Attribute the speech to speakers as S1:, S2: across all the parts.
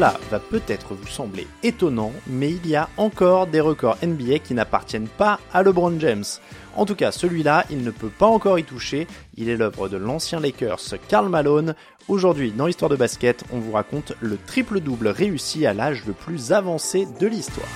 S1: Cela va peut-être vous sembler étonnant, mais il y a encore des records NBA qui n'appartiennent pas à LeBron James. En tout cas, celui-là, il ne peut pas encore y toucher. Il est l'œuvre de l'ancien Lakers Karl Malone. Aujourd'hui, dans l'histoire de basket, on vous raconte le triple-double réussi à l'âge le plus avancé de l'histoire.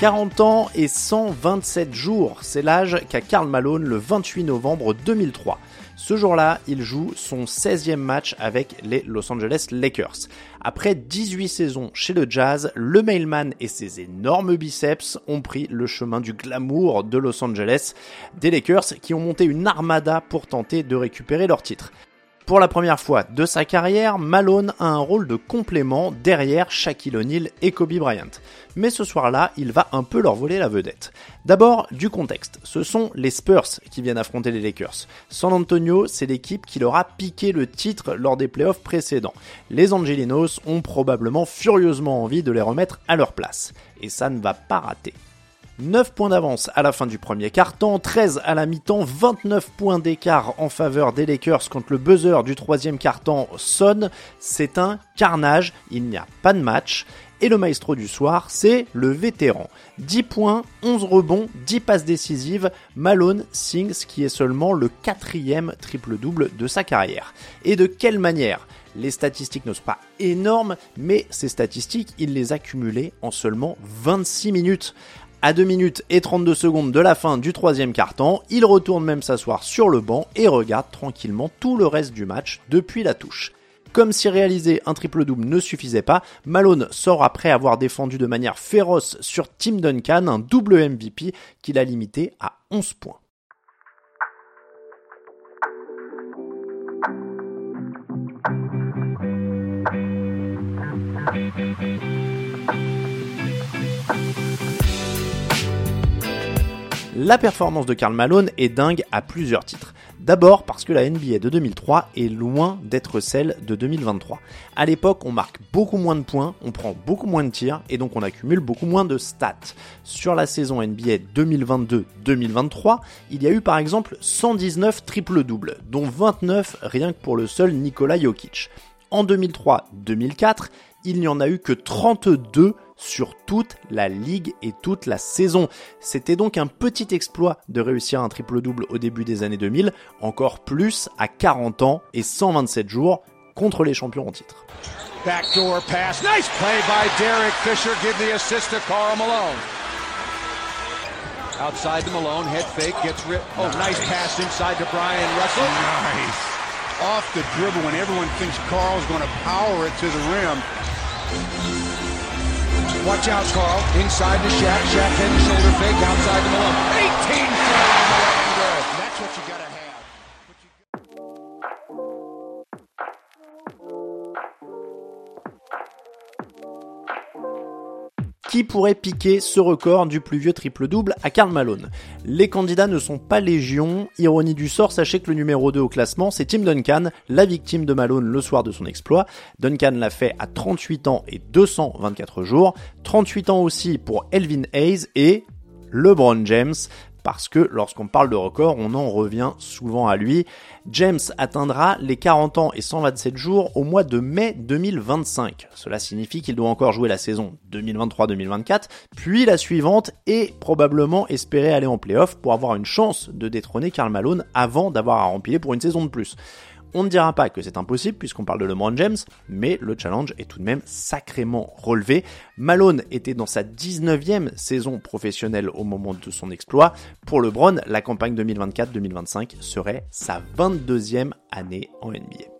S1: 40 ans et 127 jours, c'est l'âge qu'a Karl Malone le 28 novembre 2003. Ce jour-là, il joue son 16e match avec les Los Angeles Lakers. Après 18 saisons chez le Jazz, le mailman et ses énormes biceps ont pris le chemin du glamour de Los Angeles, des Lakers qui ont monté une armada pour tenter de récupérer leur titre. Pour la première fois de sa carrière, Malone a un rôle de complément derrière Shaquille O'Neal et Kobe Bryant. Mais ce soir-là, il va un peu leur voler la vedette. D'abord, du contexte. Ce sont les Spurs qui viennent affronter les Lakers. San Antonio, c'est l'équipe qui leur a piqué le titre lors des playoffs précédents. Les Angelinos ont probablement furieusement envie de les remettre à leur place. Et ça ne va pas rater. 9 points d'avance à la fin du premier quart-temps, 13 à la mi-temps, 29 points d'écart en faveur des Lakers quand le buzzer du troisième quart-temps sonne. C'est un carnage, il n'y a pas de match. Et le maestro du soir, c'est le vétéran. 10 points, 11 rebonds, 10 passes décisives, Malone ce qui est seulement le quatrième triple-double de sa carrière. Et de quelle manière? Les statistiques ne sont pas énormes, mais ces statistiques, il les a cumulées en seulement 26 minutes. À 2 minutes et 32 secondes de la fin du troisième quart-temps, il retourne même s'asseoir sur le banc et regarde tranquillement tout le reste du match depuis la touche. Comme si réaliser un triple-double ne suffisait pas, Malone sort après avoir défendu de manière féroce sur Tim Duncan un double MVP qu'il a limité à 11 points. La performance de Karl Malone est dingue à plusieurs titres. D'abord parce que la NBA de 2003 est loin d'être celle de 2023. À l'époque, on marque beaucoup moins de points, on prend beaucoup moins de tirs et donc on accumule beaucoup moins de stats. Sur la saison NBA 2022-2023, il y a eu par exemple 119 triple-doubles, dont 29 rien que pour le seul Nikola Jokic. En 2003-2004, il n'y en a eu que 32 sur toute la ligue et toute la saison. C'était donc un petit exploit de réussir un triple-double au début des années 2000, encore plus à 40 ans et 127 jours contre les champions en titre.
S2: Backdoor pass. Nice play by Derek Fisher. Give the assist to Carl Malone. Outside to Malone, head fake, gets ripped. Oh, nice pass inside to Brian Russell.
S3: Nice. Off the dribble when everyone thinks Carl's going to power it to the rim.
S2: Watch out, Carl. Inside to Shaq. Shaq head and shoulder fake. Outside to Malone. 18 That's
S1: qui pourrait piquer ce record du plus vieux triple-double à Karl Malone. Les candidats ne sont pas légion, ironie du sort, sachez que le numéro 2 au classement c'est Tim Duncan, la victime de Malone le soir de son exploit. Duncan l'a fait à 38 ans et 224 jours, 38 ans aussi pour Elvin Hayes et LeBron James, parce que lorsqu'on parle de record, on en revient souvent à lui. James atteindra les 40 ans et 127 jours au mois de mai 2025. Cela signifie qu'il doit encore jouer la saison 2023-2024, puis la suivante et probablement espérer aller en playoff pour avoir une chance de détrôner Karl Malone avant d'avoir à remplir pour une saison de plus. On ne dira pas que c'est impossible puisqu'on parle de LeBron James, mais le challenge est tout de même sacrément relevé. Malone était dans sa 19e saison professionnelle au moment de son exploit. Pour LeBron, la campagne 2024-2025 serait sa 22e année en NBA.